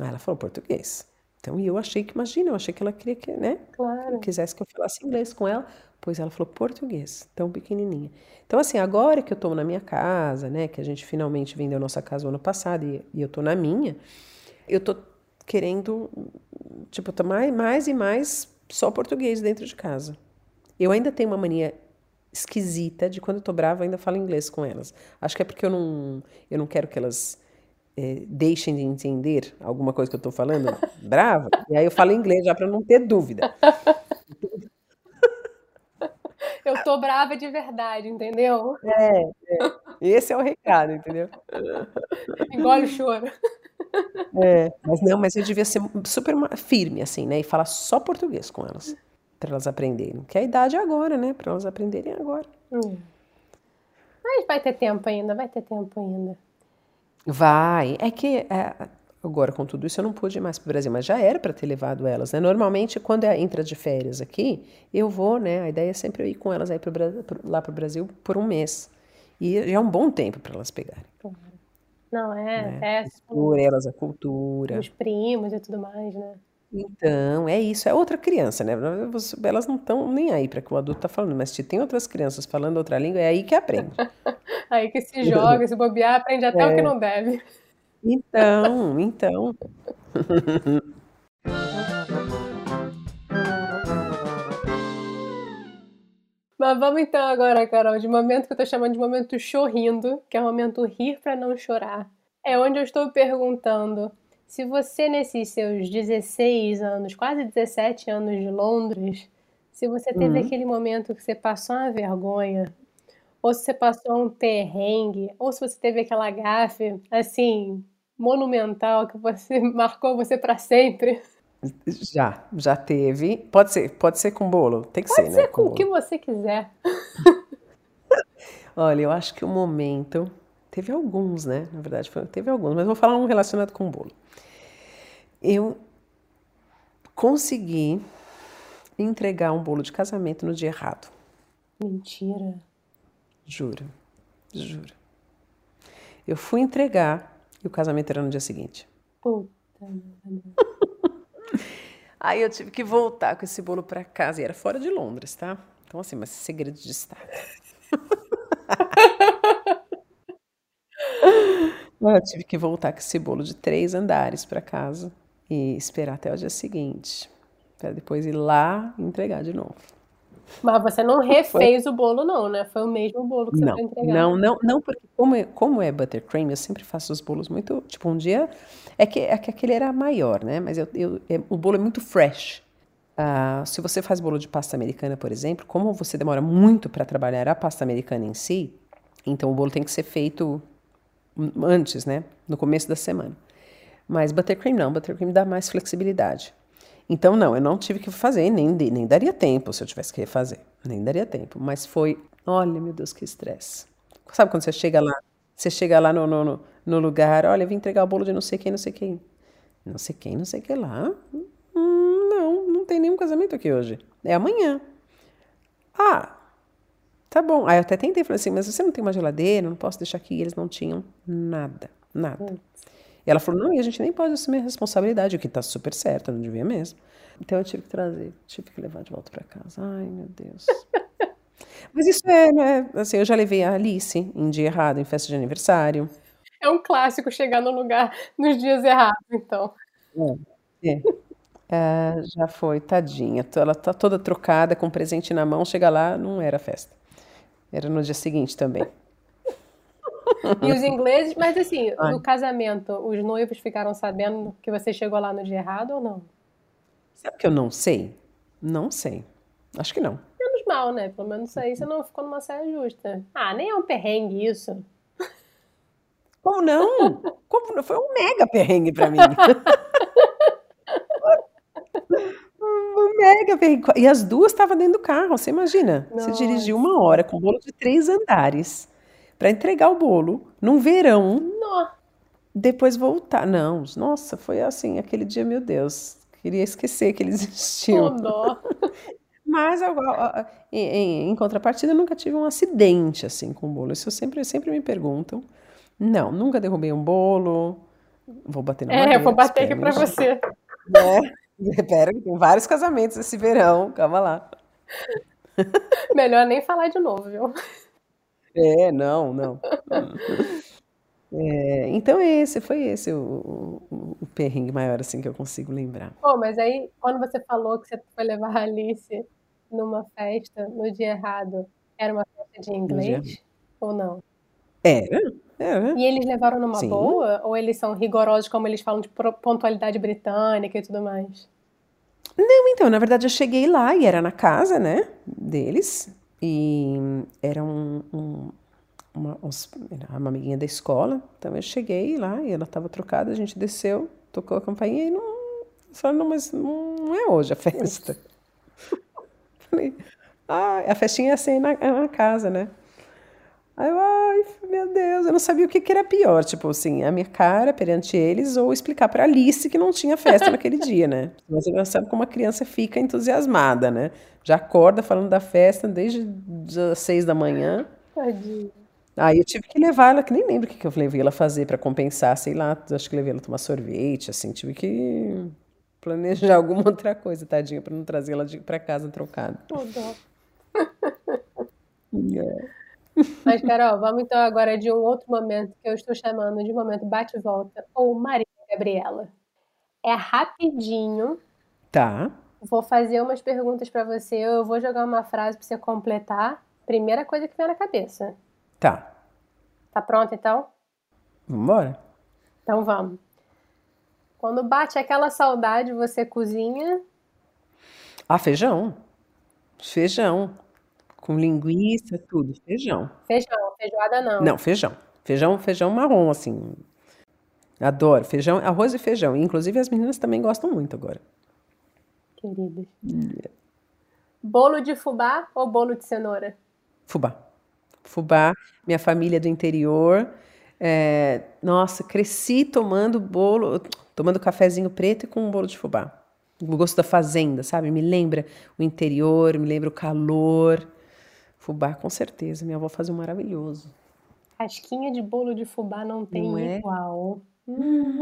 Aí ela falou português. Então, e eu achei que, imagina, eu achei que ela queria que, né? Claro. quisesse que eu falasse inglês com ela, pois ela falou português, tão pequenininha. Então, assim, agora que eu estou na minha casa, né, que a gente finalmente vendeu nossa casa o ano passado e, e eu estou na minha, eu estou querendo, tipo, tomar mais e mais só português dentro de casa. Eu ainda tenho uma mania esquisita de quando eu tô brava, eu ainda falo inglês com elas. Acho que é porque eu não, eu não quero que elas é, deixem de entender alguma coisa que eu tô falando brava, e aí eu falo inglês já para não ter dúvida. Eu tô brava de verdade, entendeu? É, é. esse é o recado, entendeu? Engole o choro. É, mas não, mas eu devia ser super firme, assim, né? E falar só português com elas para elas aprenderem. Que a idade é agora, né? Para elas aprenderem agora. Hum. Mas vai ter tempo ainda, vai ter tempo ainda. Vai. É que é, agora com tudo isso eu não pude ir mais para o Brasil, mas já era para ter levado elas, né? Normalmente quando é, entra de férias aqui, eu vou, né? A ideia é sempre eu ir com elas aí pro, lá para o Brasil por um mês. E já é um bom tempo para elas pegarem. Não, é, né? é. Por elas, a cultura. Os primos e tudo mais, né? Então, é isso, é outra criança, né? Elas não estão nem aí para que o adulto está falando, mas se tem outras crianças falando outra língua, é aí que aprende. aí que se joga, se bobear, aprende até o que é. não deve. Então, então. Mas vamos então agora, Carol, de momento que eu tô chamando de momento chorrindo, que é o momento rir para não chorar. É onde eu estou perguntando se você, nesses seus 16 anos, quase 17 anos de Londres, se você teve uhum. aquele momento que você passou uma vergonha, ou se você passou um perrengue, ou se você teve aquela gafe, assim, monumental, que você marcou você para sempre. Já, já teve. Pode ser, pode ser com bolo, tem que pode ser, né? Pode ser com, com o que você quiser. Olha, eu acho que o momento Teve alguns, né? Na verdade, foi, teve alguns, mas vou falar um relacionado com o bolo. Eu consegui entregar um bolo de casamento no dia errado. Mentira. Juro, juro. Eu fui entregar e o casamento era no dia seguinte. Puta Aí eu tive que voltar com esse bolo para casa e era fora de Londres, tá? Então assim, mas segredo de estado. Eu tive que voltar com esse bolo de três andares para casa e esperar até o dia seguinte, para depois ir lá e entregar de novo. Mas você não refez foi... o bolo, não, né? Foi o mesmo bolo que não, você foi entregar. Não, não, não, porque como é, como é buttercream, eu sempre faço os bolos muito. Tipo, um dia. É que, é que aquele era maior, né? Mas eu, eu é, o bolo é muito fresh. Uh, se você faz bolo de pasta americana, por exemplo, como você demora muito para trabalhar a pasta americana em si, então o bolo tem que ser feito antes, né? No começo da semana. Mas buttercream não, buttercream dá mais flexibilidade. Então, não, eu não tive que fazer, nem, nem daria tempo se eu tivesse que refazer. Nem daria tempo. Mas foi, olha, meu Deus, que estresse. Sabe quando você chega lá, você chega lá no, no, no lugar, olha, vim entregar o bolo de não sei quem, não sei quem. Não sei quem, não sei quem lá. Hum, tem nenhum casamento aqui hoje. É amanhã. Ah, tá bom. Aí eu até tentei, falei assim, mas você não tem uma geladeira, não posso deixar aqui. E eles não tinham nada, nada. E ela falou, não, e a gente nem pode assumir a responsabilidade, o que tá super certo, não devia mesmo. Então eu tive que trazer, tive que levar de volta para casa. Ai, meu Deus. Mas isso é, né? Assim, eu já levei a Alice em dia errado, em festa de aniversário. É um clássico chegar no lugar nos dias errados, então. É. é. é já foi, tadinha. Ela tá toda trocada, com presente na mão, chega lá, não era festa. Era no dia seguinte também. E os ingleses, mas assim, Ai. no casamento, os noivos ficaram sabendo que você chegou lá no dia errado ou não? Sabe que eu não sei? Não sei. Acho que não. Menos mal, né? Pelo menos aí você não ficou numa saia justa. Ah, nem é um perrengue isso. Como não? Como não? Foi um mega perrengue para mim. um mega perrengue. E as duas estavam dentro do carro, você imagina? Nossa. Você dirigiu uma hora com um bolo de três andares para entregar o bolo num verão. Nossa. Depois voltar. Não, nossa, foi assim, aquele dia, meu Deus. Queria esquecer que ele existiu. Oh, dó. Mas em, em, contrapartida, eu nunca tive um acidente assim com o bolo. Isso sempre, sempre me perguntam. Não, nunca derrubei um bolo. Vou bater na É, madeira, eu vou bater aqui para você. É, pera, tem vários casamentos esse verão, calma lá. Melhor nem falar de novo, viu? É, não, não. É, então esse foi esse o, o, o, perrengue maior assim que eu consigo lembrar. Pô, mas aí quando você falou que você foi levar a Alice numa festa no dia errado, era uma festa de inglês ou não? Era, era. E eles levaram numa Sim. boa ou eles são rigorosos como eles falam de pontualidade britânica e tudo mais? Não, então, na verdade eu cheguei lá e era na casa, né, deles e era um, um uma, uma amiguinha da escola. Então eu cheguei lá e ela estava trocada, a gente desceu, tocou a campainha e não. Falei, não, mas não é hoje a festa. Falei, ah, a festinha ia ser na, na casa, né? Aí eu, ai, meu Deus, eu não sabia o que, que era pior, tipo assim, a minha cara perante eles ou explicar para Alice que não tinha festa naquele dia, né? Mas você sabe como a criança fica entusiasmada, né? Já acorda falando da festa desde as seis da manhã. Tadinha. Aí eu tive que levar ela, que nem lembro o que, que eu levei ela fazer para compensar, sei lá, acho que levei ela tomar sorvete, assim, tive que planejar alguma outra coisa, tadinha, para não trazer ela para casa trocada. Oh, dó. é. Mas, Carol, vamos então agora de um outro momento que eu estou chamando de momento bate-volta, ou Maria Gabriela. É rapidinho. Tá. Vou fazer umas perguntas para você, eu vou jogar uma frase para você completar. Primeira coisa que vem na cabeça. Tá. Tá pronto então? Vambora. Então vamos. Quando bate aquela saudade, você cozinha? Ah, feijão. Feijão. Com linguiça, tudo. Feijão. Feijão, feijoada não. Não, feijão. Feijão, feijão marrom, assim. Adoro. Feijão, arroz e feijão. Inclusive as meninas também gostam muito agora. Queridas. Yeah. Bolo de fubá ou bolo de cenoura? Fubá. Fubá, minha família do interior. É, nossa, cresci tomando bolo, tomando cafezinho preto e com um bolo de fubá. O gosto da fazenda, sabe? Me lembra o interior, me lembra o calor. Fubá, com certeza. Minha avó fazia um maravilhoso. Casquinha de bolo de fubá não tem não é? igual. Hum.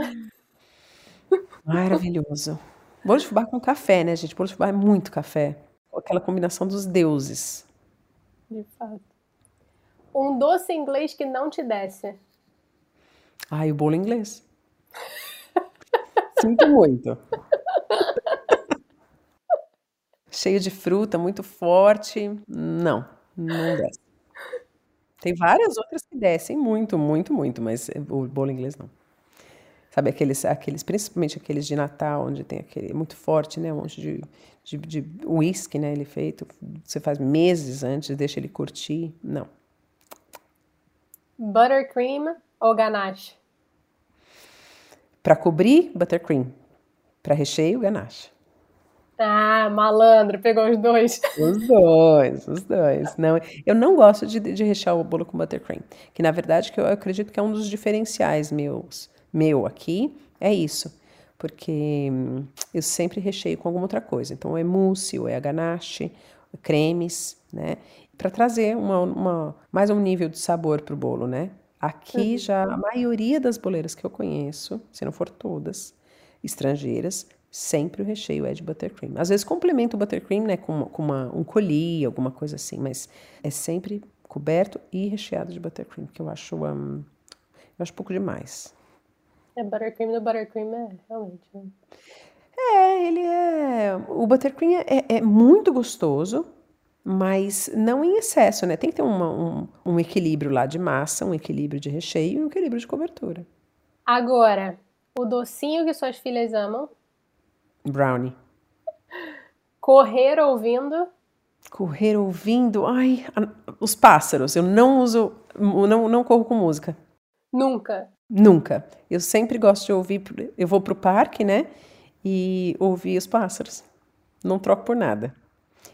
Maravilhoso. Bolo de fubá com café, né, gente? Bolo de fubá é muito café. Aquela combinação dos deuses. De fato. Um doce inglês que não te desce. Ai, o bolo inglês. Sinto muito. Cheio de fruta, muito forte. Não, não desce. Tem várias outras que descem muito, muito, muito, mas o bolo inglês não. Sabe, aqueles, aqueles, principalmente aqueles de Natal, onde tem aquele muito forte, né? Um monte de, de, de whisky, né? Ele é feito. Você faz meses antes, deixa ele curtir. Não. Buttercream ou ganache? Para cobrir, buttercream. Para recheio, ganache. Ah, malandro, pegou os dois. Os dois, os dois. Não, eu não gosto de, de rechear o bolo com buttercream, que na verdade que eu acredito que é um dos diferenciais meus, meu aqui, é isso. porque hum, eu sempre recheio com alguma outra coisa. Então, é mousse, ou é a ganache, cremes, né? Para trazer uma, uma, mais um nível de sabor para o bolo, né? Aqui uhum. já a maioria das boleiras que eu conheço, se não for todas, estrangeiras, sempre o recheio é de buttercream. Às vezes complementa o buttercream, né, com, com uma, um coulis, alguma coisa assim, mas é sempre coberto e recheado de buttercream, que eu acho, um, eu acho pouco demais. É, buttercream do buttercream é realmente. Né? É, ele é. O buttercream é, é, muito gostoso, mas não em excesso, né? Tem que ter uma, um, um equilíbrio lá de massa, um equilíbrio de recheio e um equilíbrio de cobertura. Agora, o docinho que suas filhas amam. Brownie. Correr ouvindo. Correr ouvindo. Ai, os pássaros. Eu não uso. Não, não corro com música. Nunca. Nunca. Eu sempre gosto de ouvir. Eu vou pro parque, né? E ouvir os pássaros. Não troco por nada.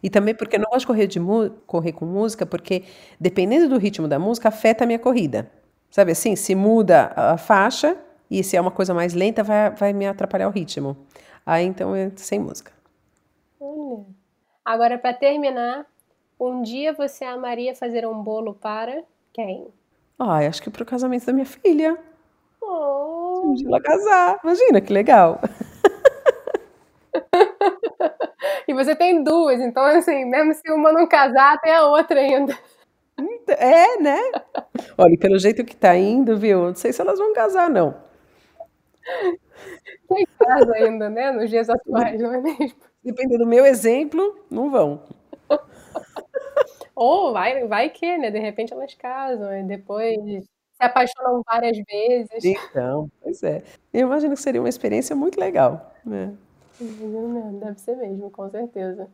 E também porque eu não gosto de correr, de correr com música, porque dependendo do ritmo da música, afeta a minha corrida. Sabe assim? Se muda a faixa e se é uma coisa mais lenta, vai, vai me atrapalhar o ritmo. Aí então é sem música. Olha. Agora, para terminar, um dia você amaria fazer um bolo para quem? Ah, acho que para o casamento da minha filha. Oh. Um dia ela casar. Imagina que legal. e você tem duas, então assim, mesmo se uma não casar, tem a outra ainda. É, né? Olha, pelo jeito que tá indo, viu? Não sei se elas vão casar, não. Tem casa ainda, né? Nos dias atuais, não é mesmo? Dependendo do meu exemplo, não vão. Ou vai, vai que, né? De repente elas casam e depois se apaixonam várias vezes. Então, pois é. Eu imagino que seria uma experiência muito legal. Né? Deve ser mesmo, com certeza.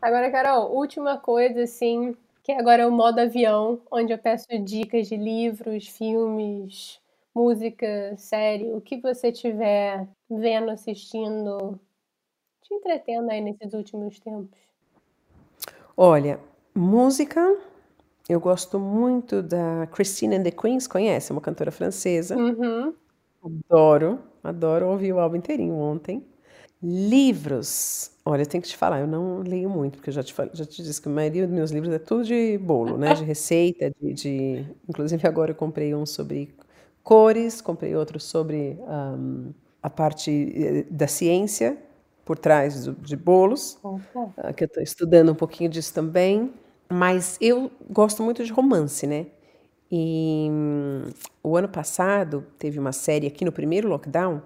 Agora, Carol, última coisa, assim, que agora é o modo avião, onde eu peço dicas de livros, filmes, música, série, o que você tiver vendo, assistindo, te entretendo aí nesses últimos tempos. Olha, música, eu gosto muito da Christine and the Queens, conhece? Uma cantora francesa. Uhum. Adoro, adoro ouvir o álbum inteirinho ontem. Livros. Olha, eu tenho que te falar, eu não leio muito, porque eu já te, já te disse que a maioria dos meus livros é tudo de bolo, né? De receita, de, de... Inclusive agora eu comprei um sobre cores, comprei outro sobre a parte eh, da ciência por trás do, de bolos, Opa. que eu estou estudando um pouquinho disso também. Mas eu gosto muito de romance, né? E um, o ano passado teve uma série aqui no primeiro lockdown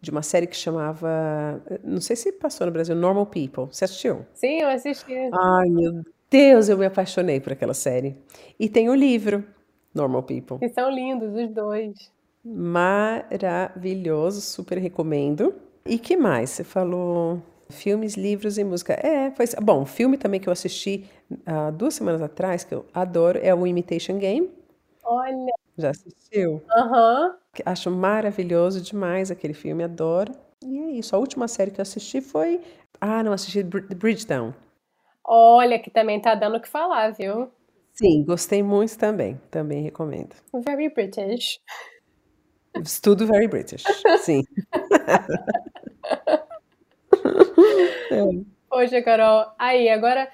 de uma série que chamava, não sei se passou no Brasil, Normal People. Você assistiu? Sim, eu assisti. Ai, meu Deus, eu me apaixonei por aquela série. E tem o livro Normal People. E são lindos os dois. Maravilhoso, super recomendo. E que mais? Você falou filmes, livros e música. É, foi bom. Filme também que eu assisti há uh, duas semanas atrás que eu adoro é o Imitation Game. Olha. Já assistiu? Aham. Uhum. Acho maravilhoso demais aquele filme, adoro. E é isso. A última série que eu assisti foi. Ah, não, assisti Bridgetown. Olha, que também tá dando o que falar, viu? Sim, gostei muito também. Também recomendo. Very British. Tudo very British, sim. é. Poxa, Carol. Aí, agora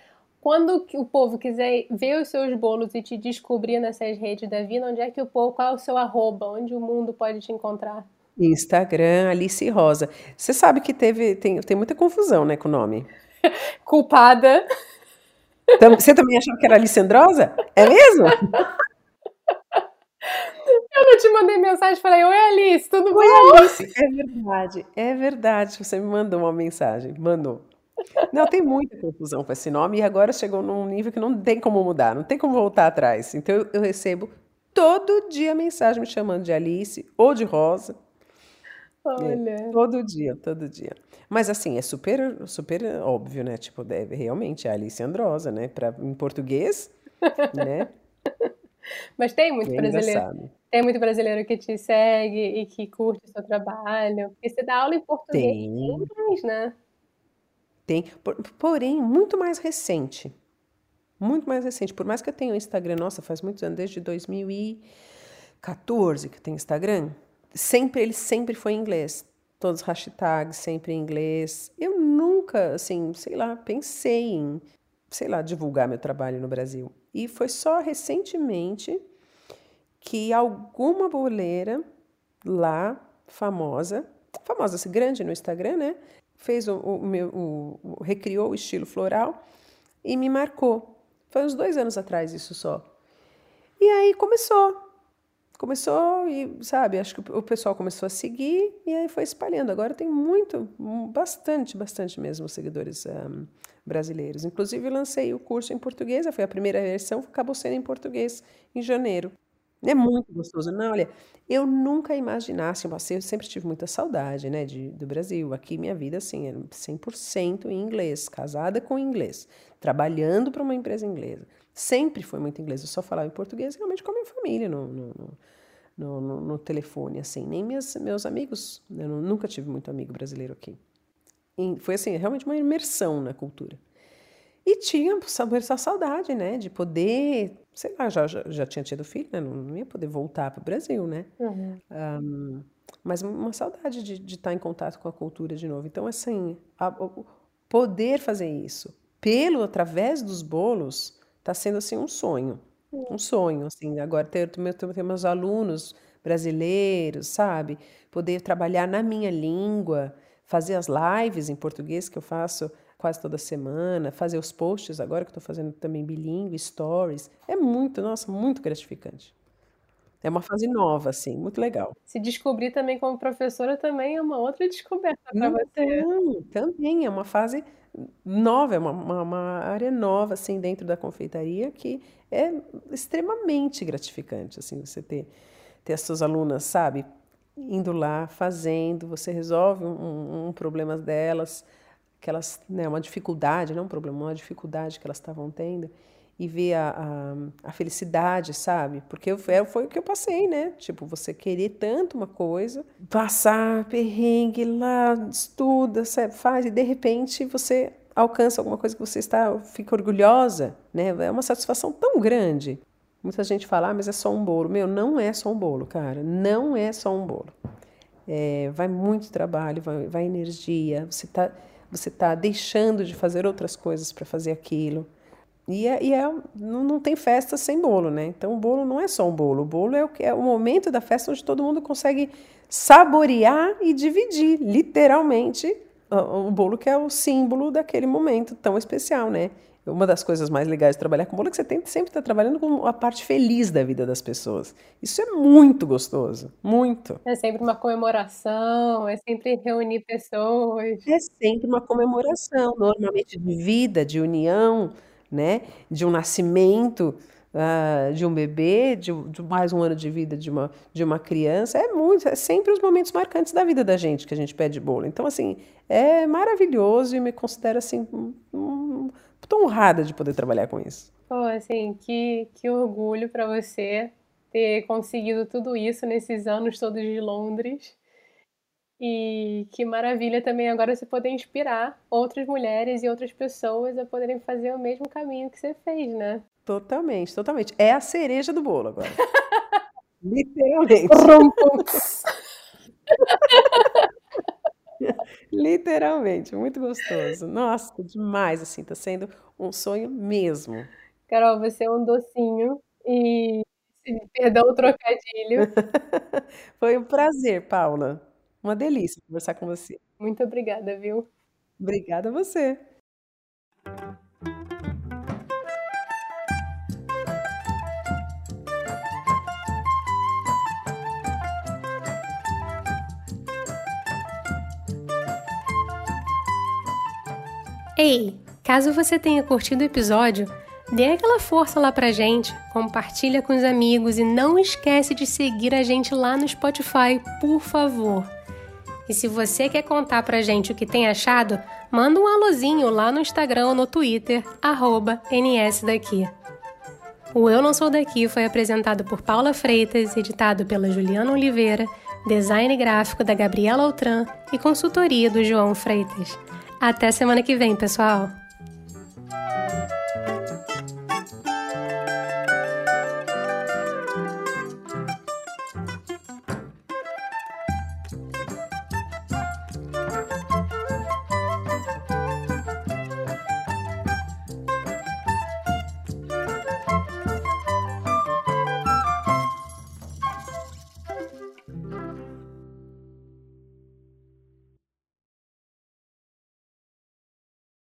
quando o povo quiser ver os seus bolos e te descobrir nessas redes da vida, onde é que o povo, qual é o seu arroba, onde o mundo pode te encontrar? Instagram, Alice Rosa. Você sabe que teve, tem, tem muita confusão, né, com o nome. Culpada. Você também achava que era Alice Androsa? É mesmo? Eu não te mandei mensagem, falei, oi Alice, tudo oi, bom? Alice, é verdade, é verdade, você me mandou uma mensagem, mandou. Não, tem muita confusão com esse nome e agora chegou num nível que não tem como mudar, não tem como voltar atrás. Então eu, eu recebo todo dia mensagem me chamando de Alice ou de Rosa. Olha. É, todo dia, todo dia. Mas assim, é super, super óbvio, né? Tipo, deve realmente é Alice Androsa, né? Pra, em português, né? Mas tem muito é brasileiro. Engraçado. Tem muito brasileiro que te segue e que curte o seu trabalho. Porque você dá aula em português e em Tem. inglês, né? Tem, por- porém, muito mais recente. Muito mais recente. Por mais que eu tenha o Instagram, nossa, faz muitos anos, desde 2014 que eu tenho Instagram, sempre ele sempre foi em inglês. Todos os hashtags sempre em inglês. Eu nunca, assim, sei lá, pensei em, sei lá, divulgar meu trabalho no Brasil. E foi só recentemente que alguma boleira lá, famosa, famosa, grande no Instagram, né? Fez o, o meu, o, o- recriou o estilo floral e me marcou. Foi uns dois anos atrás isso só. E aí começou. Começou e, sabe, acho que o pessoal começou a seguir e aí foi espalhando. Agora tem muito, bastante, bastante mesmo seguidores um, brasileiros. Inclusive, lancei o curso em português, foi a primeira versão, acabou sendo em português em janeiro. É muito gostoso. Não, olha, eu nunca imaginasse, eu sempre tive muita saudade, né, de, do Brasil. Aqui minha vida, assim, era 100% em inglês, casada com inglês, trabalhando para uma empresa inglesa. Sempre foi muito inglês, eu só falava em português realmente com a minha família no, no, no, no, no telefone, assim. Nem meus, meus amigos, eu nunca tive muito amigo brasileiro aqui. E foi, assim, realmente uma imersão na cultura. E tinha essa saudade, né, de poder, sei lá, já, já, já tinha tido filho, né, não ia poder voltar para o Brasil, né? Uhum. Um, mas uma saudade de, de estar em contato com a cultura de novo. Então, assim, a, poder fazer isso pelo, através dos bolos, está sendo, assim, um sonho. Um sonho, assim, agora ter, ter, ter meus alunos brasileiros, sabe? Poder trabalhar na minha língua, fazer as lives em português que eu faço quase toda semana, fazer os posts agora que estou fazendo também bilíngue, stories, é muito, nossa, muito gratificante. É uma fase nova, assim, muito legal. Se descobrir também como professora também é uma outra descoberta para você. Não, também é uma fase nova, é uma, uma, uma, área nova, assim, dentro da confeitaria que é extremamente gratificante, assim, você ter, ter as suas alunas, sabe, indo lá, fazendo, você resolve um, um problema delas, que elas, né, uma dificuldade, não um problema, uma dificuldade que elas estavam tendo, e ver a, a, a felicidade, sabe? Porque eu, foi o que eu passei, né? Tipo, você querer tanto uma coisa, passar perrengue lá, estuda, sabe? faz, e de repente você alcança alguma coisa que você está, fica orgulhosa, né? É uma satisfação tão grande. Muita gente fala, ah, mas é só um bolo. Meu, não é só um bolo, cara. Não é só um bolo. É, vai muito trabalho, vai, vai energia, você está você tá deixando de fazer outras coisas para fazer aquilo. E, é, e é, não, não, tem festa sem bolo, né? Então o bolo não é só um bolo, o bolo é o, é o momento da festa onde todo mundo consegue saborear e dividir, literalmente, o bolo que é o símbolo daquele momento tão especial, né? Uma das coisas mais legais de trabalhar com bolo é que você tem, sempre está trabalhando com a parte feliz da vida das pessoas. Isso é muito gostoso, muito. É sempre uma comemoração, é sempre reunir pessoas. É sempre uma comemoração, normalmente de vida, de união, né? De um nascimento uh, de um bebê, de, de, mais um ano de vida de uma, de uma criança. É muito, é sempre os momentos marcantes da vida da gente que a gente pede bolo. Então, assim, é maravilhoso e me considero assim. Um, Estou honrada de poder trabalhar com isso. Pô, assim, que, que orgulho para você ter conseguido tudo isso nesses anos todos de Londres. E que maravilha também agora você poder inspirar outras mulheres e outras pessoas a poderem fazer o mesmo caminho que você fez, né? Totalmente, totalmente. É a cereja do bolo agora. Literalmente. Literalmente, muito gostoso. Nossa, demais, assim, tá sendo um sonho mesmo. Carol, você é um docinho e perdão o trocadilho. Foi um prazer, Paula. Uma delícia conversar com você. Muito obrigada, viu? Obrigada a você. Ei, caso você tenha curtido o episódio, dê aquela força lá pra gente, compartilha com os amigos e não esquece de seguir a gente lá no Spotify, por favor. E se você quer contar pra gente o que tem achado, manda um alôzinho lá no Instagram ou no Twitter, NSDaqui. O Eu Não Sou Daqui foi apresentado por Paula Freitas, editado pela Juliana Oliveira, design gráfico da Gabriela Altran e consultoria do João Freitas. Até semana que vem, pessoal!